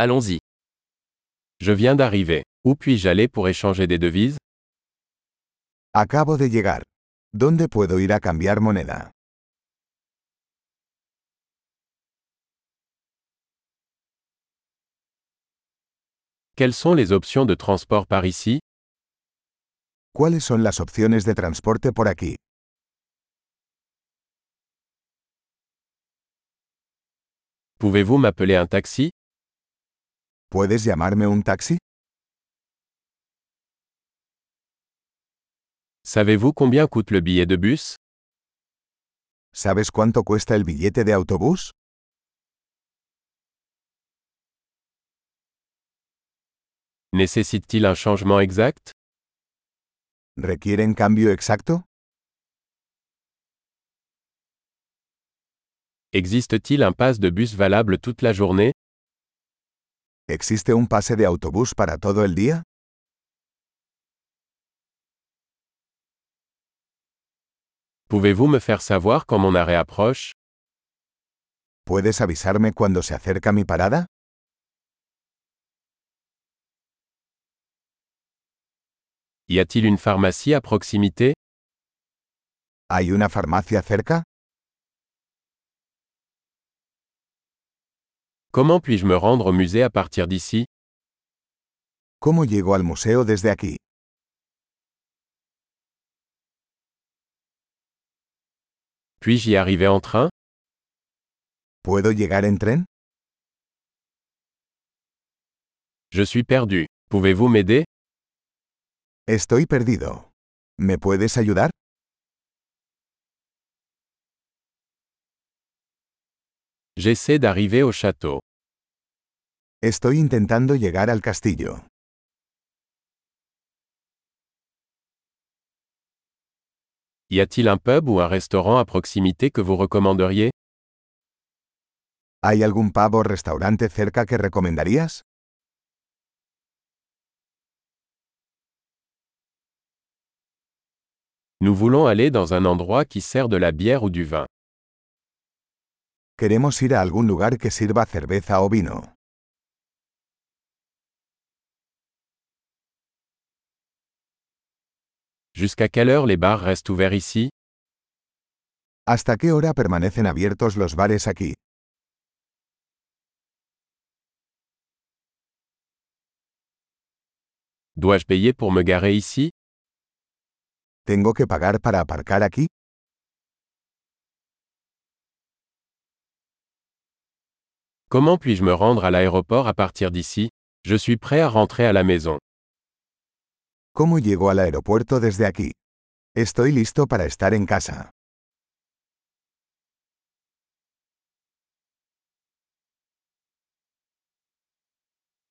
Allons-y. Je viens d'arriver. Où puis-je aller pour échanger des devises? Acabo de llegar. ¿Dónde puedo ir a cambiar moneda? Quelles sont les options de transport par ici? ¿Cuáles son las opciones de transporte por aquí? Pouvez-vous m'appeler un taxi? ¿Puedes llamarme un taxi? Savez-vous combien coûte le billet de bus? ¿Sabes cuánto cuesta el billete de autobús? Nécessite-t-il un changement exact? ¿Requieren cambio exacto? Existe-t-il un pass de bus valable toute la journée? ¿Existe un pase de autobús para todo el día? Pouvez-vous me faire savoir quand mon arrêt approche ¿Puedes avisarme cuando se acerca mi parada? Y a-t-il une pharmacie à proximité ¿Hay una farmacia cerca? Comment puis-je me rendre au musée à partir d'ici? ¿Cómo llego al museo desde aquí? Puis-je y arriver en train? ¿Puedo llegar en tren? Je suis perdu. Pouvez-vous m'aider? Estoy perdido. ¿Me puedes ayudar? J'essaie d'arriver au château. Estoy intentando llegar al castillo. Y a-t-il un pub ou un restaurant à proximité que vous recommanderiez? ¿Hay algún pub o restaurante cerca que recomendarías? Nous voulons aller dans un endroit qui sert de la bière ou du vin. Queremos ir a algún lugar que sirva cerveza o vino. Jusqu'à quelle heure les bars restent ouverts ici ¿Hasta qué hora permanecen abiertos los bares aquí? Dois-je payer pour me garer ici ¿Tengo que pagar para aparcar aquí? Comment puis-je me rendre à l'aéroport à partir d'ici? Je suis prêt à rentrer à la maison. ¿Cómo llego al aeropuerto desde aquí? Estoy listo para estar en casa.